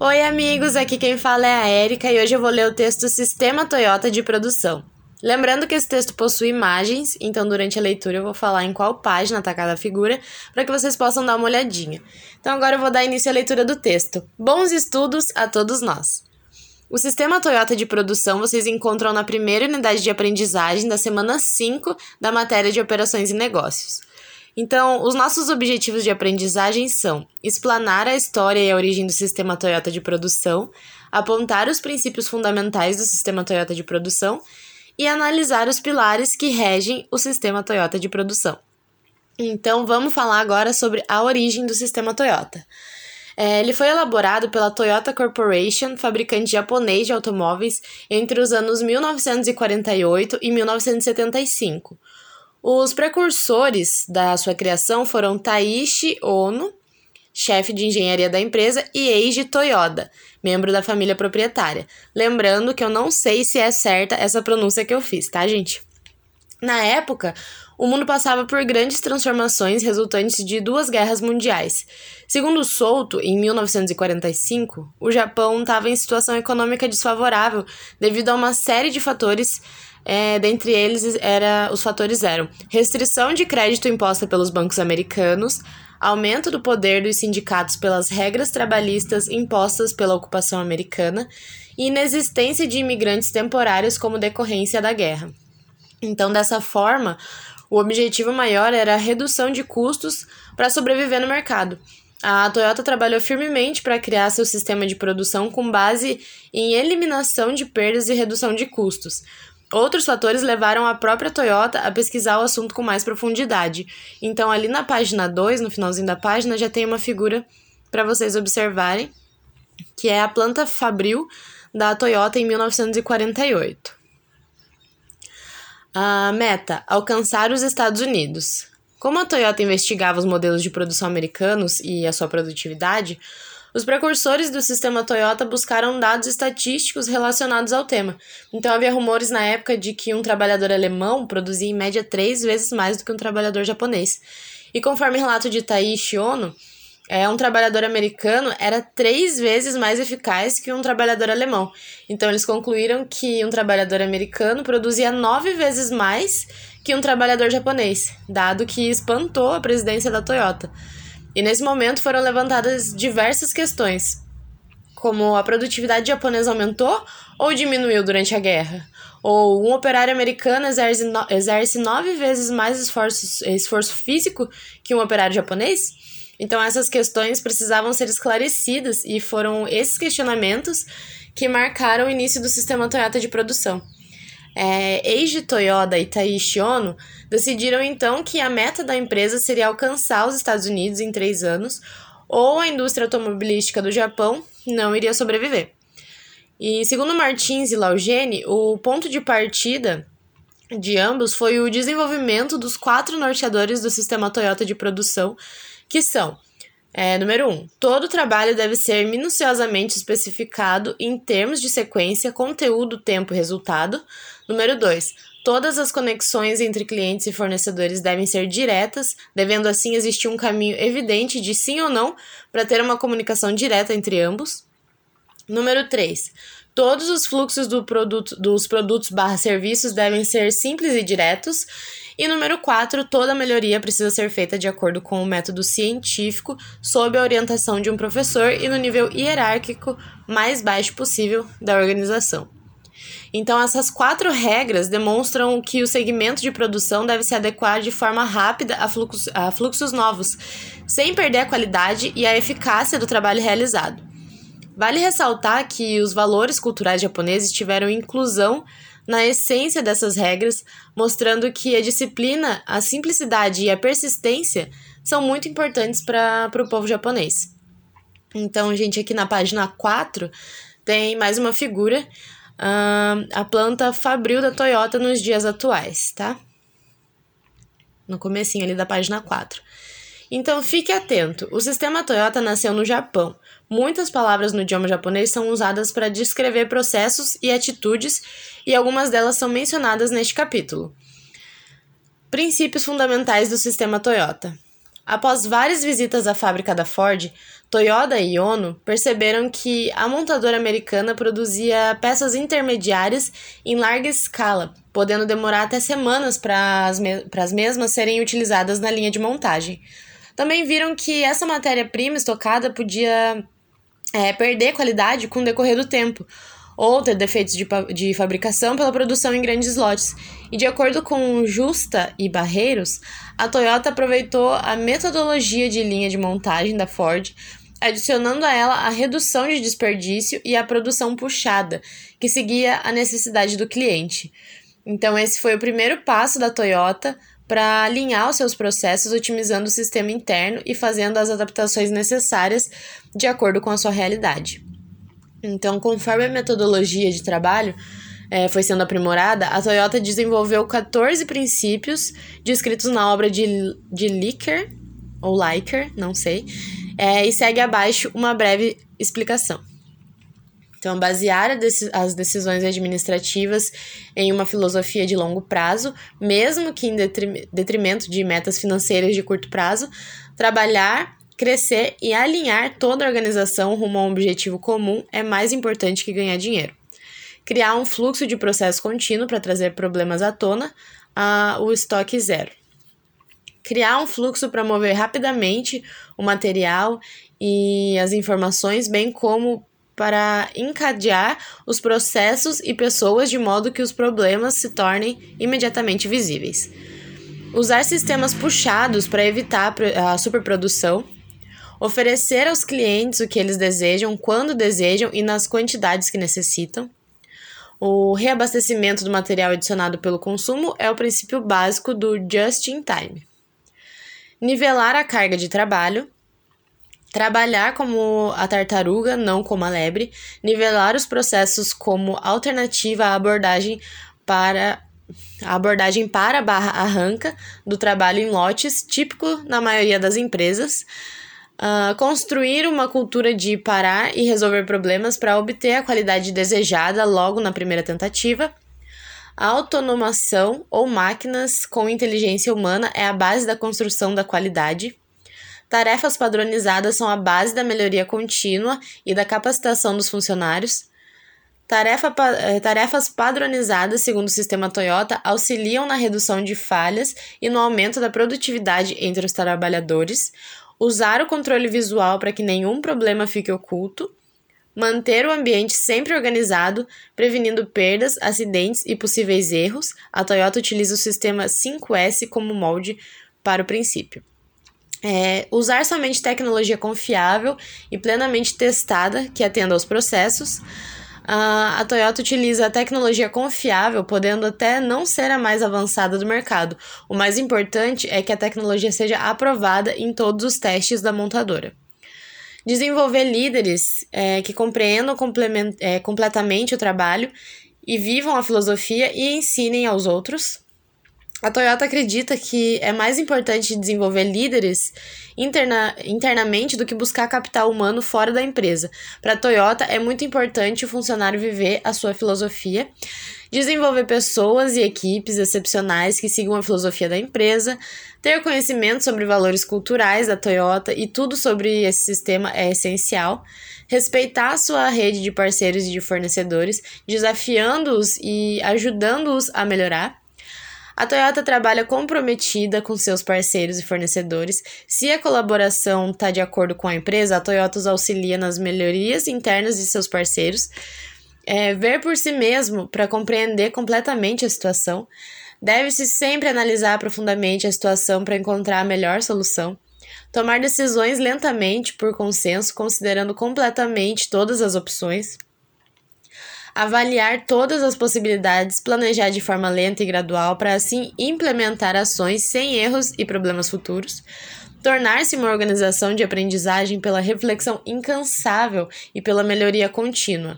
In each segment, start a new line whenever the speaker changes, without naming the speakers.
Oi, amigos, aqui quem fala é a Erika e hoje eu vou ler o texto Sistema Toyota de Produção. Lembrando que esse texto possui imagens, então durante a leitura eu vou falar em qual página está cada figura para que vocês possam dar uma olhadinha. Então agora eu vou dar início à leitura do texto. Bons estudos a todos nós! O sistema Toyota de produção vocês encontram na primeira unidade de aprendizagem da semana 5 da matéria de operações e negócios. Então, os nossos objetivos de aprendizagem são explanar a história e a origem do sistema Toyota de produção, apontar os princípios fundamentais do sistema Toyota de produção e analisar os pilares que regem o sistema Toyota de produção. Então, vamos falar agora sobre a origem do sistema Toyota. É, ele foi elaborado pela Toyota Corporation, fabricante japonês de automóveis, entre os anos 1948 e 1975 os precursores da sua criação foram Taishi Ono, chefe de engenharia da empresa, e Eiji Toyoda, membro da família proprietária. Lembrando que eu não sei se é certa essa pronúncia que eu fiz, tá, gente? Na época, o mundo passava por grandes transformações resultantes de duas guerras mundiais. Segundo Souto, em 1945, o Japão estava em situação econômica desfavorável devido a uma série de fatores é, dentre eles, era, os fatores eram restrição de crédito imposta pelos bancos americanos, aumento do poder dos sindicatos pelas regras trabalhistas impostas pela ocupação americana e inexistência de imigrantes temporários como decorrência da guerra. Então, dessa forma, o objetivo maior era a redução de custos para sobreviver no mercado. A Toyota trabalhou firmemente para criar seu sistema de produção com base em eliminação de perdas e redução de custos, Outros fatores levaram a própria Toyota a pesquisar o assunto com mais profundidade. Então, ali na página 2, no finalzinho da página, já tem uma figura para vocês observarem, que é a planta fabril da Toyota em 1948. A meta: alcançar os Estados Unidos. Como a Toyota investigava os modelos de produção americanos e a sua produtividade, os precursores do sistema Toyota buscaram dados estatísticos relacionados ao tema. Então havia rumores na época de que um trabalhador alemão produzia em média três vezes mais do que um trabalhador japonês. E conforme relato de Taishi Ono, é, um trabalhador americano era três vezes mais eficaz que um trabalhador alemão. Então, eles concluíram que um trabalhador americano produzia nove vezes mais que um trabalhador japonês, dado que espantou a presidência da Toyota. E nesse momento foram levantadas diversas questões, como a produtividade japonesa aumentou ou diminuiu durante a guerra? Ou um operário americano exerce, no, exerce nove vezes mais esforço, esforço físico que um operário japonês? Então, essas questões precisavam ser esclarecidas e foram esses questionamentos que marcaram o início do sistema Toyota de produção. É, Eiji Toyoda e Taishi Ono decidiram então que a meta da empresa seria alcançar os Estados Unidos em três anos, ou a indústria automobilística do Japão não iria sobreviver. E segundo Martins e Laugene, o ponto de partida de ambos foi o desenvolvimento dos quatro norteadores do sistema Toyota de produção, que são é, número 1. Um, todo trabalho deve ser minuciosamente especificado em termos de sequência, conteúdo, tempo e resultado. Número 2. Todas as conexões entre clientes e fornecedores devem ser diretas, devendo assim existir um caminho evidente de sim ou não para ter uma comunicação direta entre ambos. Número 3. Todos os fluxos do produto, dos produtos barra serviços devem ser simples e diretos. E número 4, toda melhoria precisa ser feita de acordo com o método científico, sob a orientação de um professor e no nível hierárquico mais baixo possível da organização. Então, essas quatro regras demonstram que o segmento de produção deve se adequar de forma rápida a fluxos, a fluxos novos, sem perder a qualidade e a eficácia do trabalho realizado. Vale ressaltar que os valores culturais japoneses tiveram inclusão na essência dessas regras, mostrando que a disciplina, a simplicidade e a persistência são muito importantes para o povo japonês. Então, gente, aqui na página 4 tem mais uma figura, uh, a planta fabril da Toyota nos dias atuais, tá? No comecinho ali da página 4. Então fique atento, o sistema Toyota nasceu no Japão. Muitas palavras no idioma japonês são usadas para descrever processos e atitudes, e algumas delas são mencionadas neste capítulo. Princípios fundamentais do sistema Toyota. Após várias visitas à fábrica da Ford, Toyota e Ono perceberam que a montadora americana produzia peças intermediárias em larga escala, podendo demorar até semanas para as me mesmas serem utilizadas na linha de montagem. Também viram que essa matéria-prima estocada podia é, perder qualidade com o decorrer do tempo, ou ter defeitos de, de fabricação pela produção em grandes lotes. E de acordo com Justa e Barreiros, a Toyota aproveitou a metodologia de linha de montagem da Ford, adicionando a ela a redução de desperdício e a produção puxada, que seguia a necessidade do cliente. Então, esse foi o primeiro passo da Toyota para alinhar os seus processos, otimizando o sistema interno e fazendo as adaptações necessárias de acordo com a sua realidade. Então, conforme a metodologia de trabalho é, foi sendo aprimorada, a Toyota desenvolveu 14 princípios descritos na obra de, de Licker, ou Liker, não sei, é, e segue abaixo uma breve explicação. Então, basear as decisões administrativas em uma filosofia de longo prazo, mesmo que em detrimento de metas financeiras de curto prazo, trabalhar Crescer e alinhar toda a organização rumo a um objetivo comum é mais importante que ganhar dinheiro. Criar um fluxo de processo contínuo para trazer problemas à tona, a, o estoque zero. Criar um fluxo para mover rapidamente o material e as informações, bem como para encadear os processos e pessoas de modo que os problemas se tornem imediatamente visíveis. Usar sistemas puxados para evitar a superprodução oferecer aos clientes o que eles desejam, quando desejam e nas quantidades que necessitam. O reabastecimento do material adicionado pelo consumo é o princípio básico do just in time. Nivelar a carga de trabalho. Trabalhar como a tartaruga, não como a lebre. Nivelar os processos como alternativa à abordagem para a abordagem para barra arranca do trabalho em lotes, típico na maioria das empresas. Uh, construir uma cultura de parar e resolver problemas para obter a qualidade desejada logo na primeira tentativa. Autonomação ou máquinas com inteligência humana é a base da construção da qualidade. Tarefas padronizadas são a base da melhoria contínua e da capacitação dos funcionários. Tarefa, eh, tarefas padronizadas, segundo o sistema Toyota, auxiliam na redução de falhas e no aumento da produtividade entre os trabalhadores usar o controle visual para que nenhum problema fique oculto, manter o ambiente sempre organizado, prevenindo perdas, acidentes e possíveis erros. A Toyota utiliza o sistema 5S como molde para o princípio. É, usar somente tecnologia confiável e plenamente testada que atenda aos processos a Toyota utiliza a tecnologia confiável, podendo até não ser a mais avançada do mercado. O mais importante é que a tecnologia seja aprovada em todos os testes da montadora. Desenvolver líderes é, que compreendam é, completamente o trabalho e vivam a filosofia e ensinem aos outros. A Toyota acredita que é mais importante desenvolver líderes interna, internamente do que buscar capital humano fora da empresa. Para a Toyota, é muito importante o funcionário viver a sua filosofia, desenvolver pessoas e equipes excepcionais que sigam a filosofia da empresa, ter conhecimento sobre valores culturais da Toyota e tudo sobre esse sistema é essencial. Respeitar a sua rede de parceiros e de fornecedores, desafiando-os e ajudando-os a melhorar a Toyota trabalha comprometida com seus parceiros e fornecedores. Se a colaboração está de acordo com a empresa, a Toyota os auxilia nas melhorias internas de seus parceiros. É, ver por si mesmo para compreender completamente a situação. Deve-se sempre analisar profundamente a situação para encontrar a melhor solução. Tomar decisões lentamente, por consenso, considerando completamente todas as opções avaliar todas as possibilidades, planejar de forma lenta e gradual para assim implementar ações sem erros e problemas futuros, tornar-se uma organização de aprendizagem pela reflexão incansável e pela melhoria contínua.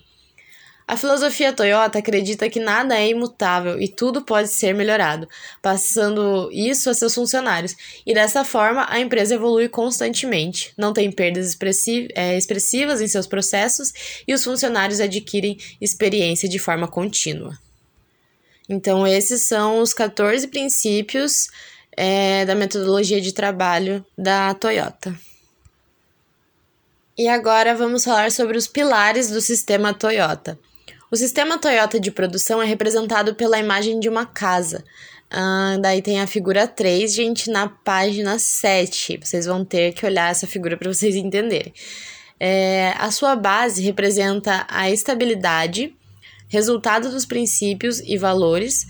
A filosofia Toyota acredita que nada é imutável e tudo pode ser melhorado, passando isso a seus funcionários, e dessa forma a empresa evolui constantemente, não tem perdas é, expressivas em seus processos e os funcionários adquirem experiência de forma contínua. Então, esses são os 14 princípios é, da metodologia de trabalho da Toyota. E agora vamos falar sobre os pilares do sistema Toyota. O sistema Toyota de produção é representado pela imagem de uma casa. Ah, daí tem a figura 3, gente, na página 7. Vocês vão ter que olhar essa figura para vocês entenderem. É, a sua base representa a estabilidade, resultado dos princípios e valores,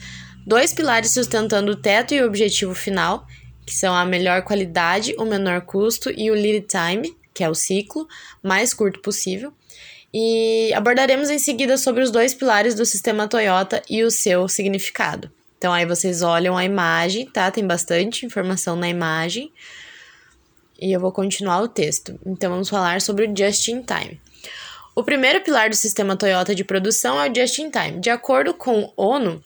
dois pilares sustentando o teto e o objetivo final, que são a melhor qualidade, o menor custo e o lead time, que é o ciclo mais curto possível. E abordaremos em seguida sobre os dois pilares do sistema Toyota e o seu significado. Então aí vocês olham a imagem, tá? Tem bastante informação na imagem. E eu vou continuar o texto. Então vamos falar sobre o just in time. O primeiro pilar do sistema Toyota de produção é o just in time. De acordo com o ONU,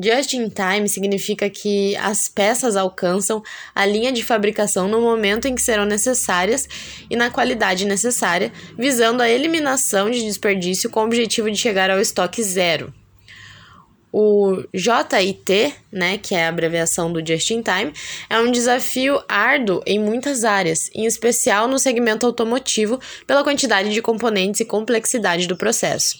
Just in time significa que as peças alcançam a linha de fabricação no momento em que serão necessárias e na qualidade necessária, visando a eliminação de desperdício com o objetivo de chegar ao estoque zero. O JIT, né, que é a abreviação do Just in Time, é um desafio árduo em muitas áreas, em especial no segmento automotivo, pela quantidade de componentes e complexidade do processo.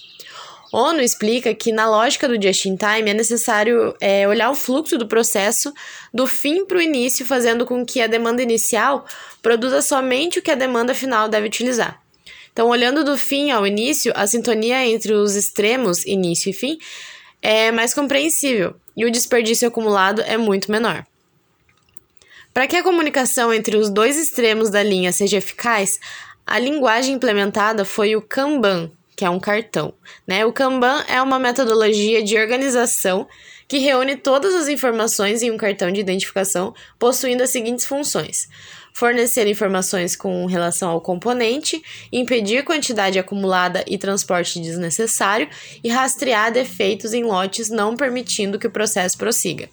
ONU explica que, na lógica do just-in-time, é necessário é, olhar o fluxo do processo do fim para o início, fazendo com que a demanda inicial produza somente o que a demanda final deve utilizar. Então, olhando do fim ao início, a sintonia entre os extremos, início e fim, é mais compreensível e o desperdício acumulado é muito menor. Para que a comunicação entre os dois extremos da linha seja eficaz, a linguagem implementada foi o Kanban, que é um cartão. Né? O Kanban é uma metodologia de organização que reúne todas as informações em um cartão de identificação, possuindo as seguintes funções: fornecer informações com relação ao componente, impedir quantidade acumulada e transporte desnecessário e rastrear defeitos em lotes, não permitindo que o processo prossiga.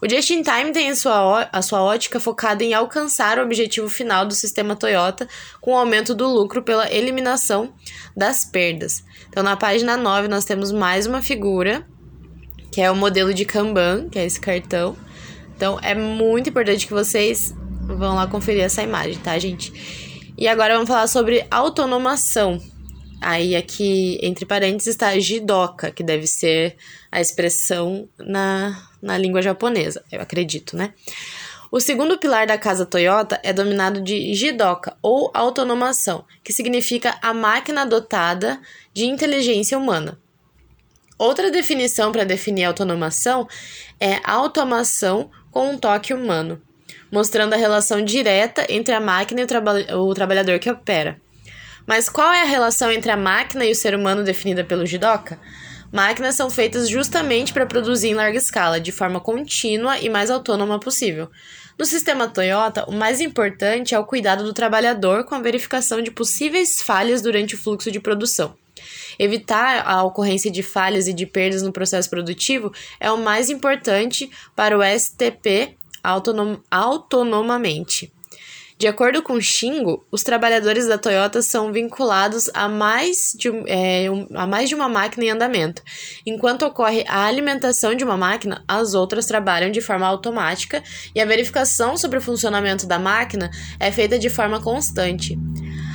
O Just in Time tem a sua, a sua ótica focada em alcançar o objetivo final do sistema Toyota com o aumento do lucro pela eliminação das perdas. Então, na página 9, nós temos mais uma figura, que é o modelo de Kanban, que é esse cartão. Então, é muito importante que vocês vão lá conferir essa imagem, tá, gente? E agora vamos falar sobre autonomação. Aí aqui, entre parênteses, está jidoka, que deve ser a expressão na, na língua japonesa, eu acredito, né? O segundo pilar da casa Toyota é dominado de jidoka, ou autonomação, que significa a máquina dotada de inteligência humana. Outra definição para definir autonomação é automação com um toque humano, mostrando a relação direta entre a máquina e o, traba o trabalhador que opera. Mas qual é a relação entre a máquina e o ser humano definida pelo Jidoka? Máquinas são feitas justamente para produzir em larga escala, de forma contínua e mais autônoma possível. No sistema Toyota, o mais importante é o cuidado do trabalhador com a verificação de possíveis falhas durante o fluxo de produção. Evitar a ocorrência de falhas e de perdas no processo produtivo é o mais importante para o STP autonom autonomamente. De acordo com Xingo, os trabalhadores da Toyota são vinculados a mais, de, é, a mais de uma máquina em andamento. Enquanto ocorre a alimentação de uma máquina, as outras trabalham de forma automática e a verificação sobre o funcionamento da máquina é feita de forma constante.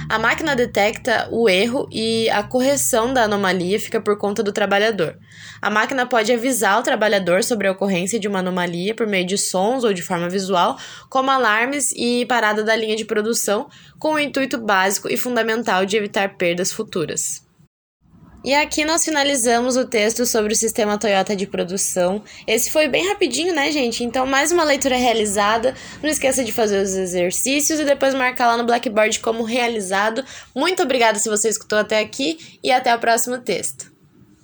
A máquina detecta o erro e a correção da anomalia fica por conta do trabalhador. A máquina pode avisar o trabalhador sobre a ocorrência de uma anomalia por meio de sons ou de forma visual, como alarmes e parada da linha de produção, com o intuito básico e fundamental de evitar perdas futuras. E aqui nós finalizamos o texto sobre o sistema Toyota de produção. Esse foi bem rapidinho, né, gente? Então, mais uma leitura realizada. Não esqueça de fazer os exercícios e depois marcar lá no Blackboard como realizado. Muito obrigada se você escutou até aqui e até o próximo texto.